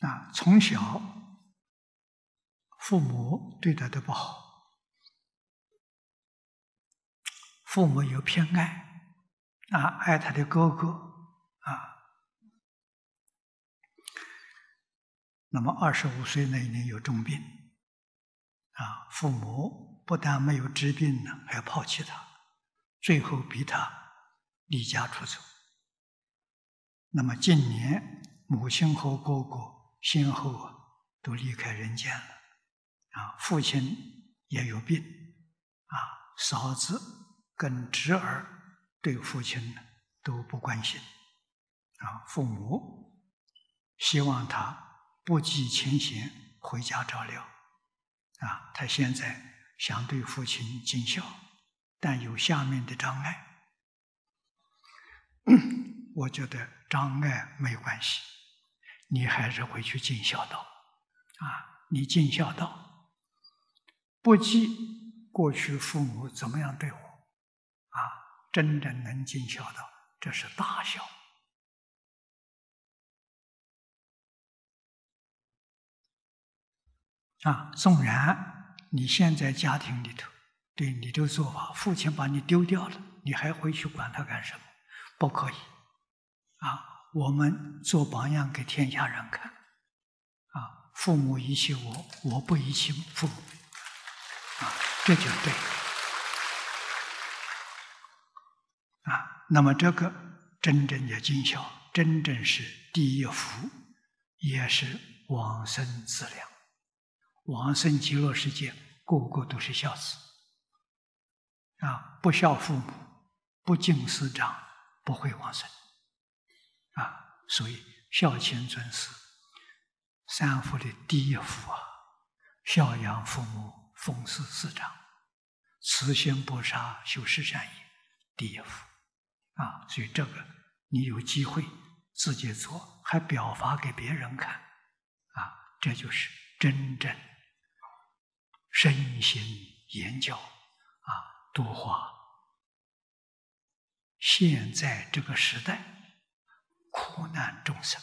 啊，从小父母对他的不好，父母有偏爱，啊，爱他的哥哥，啊，那么二十五岁那一年有重病，啊，父母不但没有治病呢，还抛弃他，最后逼他离家出走。那么近年母亲和哥哥。先后啊，都离开人间了，啊，父亲也有病，啊，嫂子跟侄儿对父亲都不关心，啊，父母希望他不计前嫌回家照料，啊，他现在想对父亲尽孝，但有下面的障碍，我觉得障碍没关系。你还是回去尽孝道，啊！你尽孝道，不计过去父母怎么样对我，啊！真正能尽孝道，这是大孝。啊！纵然你现在家庭里头对你的做法，父亲把你丢掉了，你还回去管他干什么？不可以，啊！我们做榜样给天下人看，啊，父母遗弃我，我不遗弃父母，啊，这就对，啊，那么这个真正的尽孝，真正是第一福，也是往生资粮，往生极乐世界，个个都是孝子，啊，不孝父母，不敬师长，不会往生。啊，所以孝亲尊师，三福的第一福啊，孝养父母，奉事师长，慈心不杀，修十善业，第一福啊。所以这个你有机会自己做，还表发给别人看，啊，这就是真正身心言教啊，度化现在这个时代。苦难众生。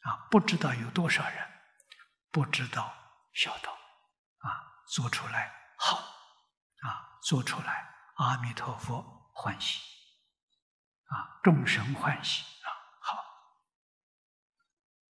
啊，不知道有多少人不知道孝道。啊，做出来好。啊，做出来阿弥陀佛欢喜。啊，众生欢喜。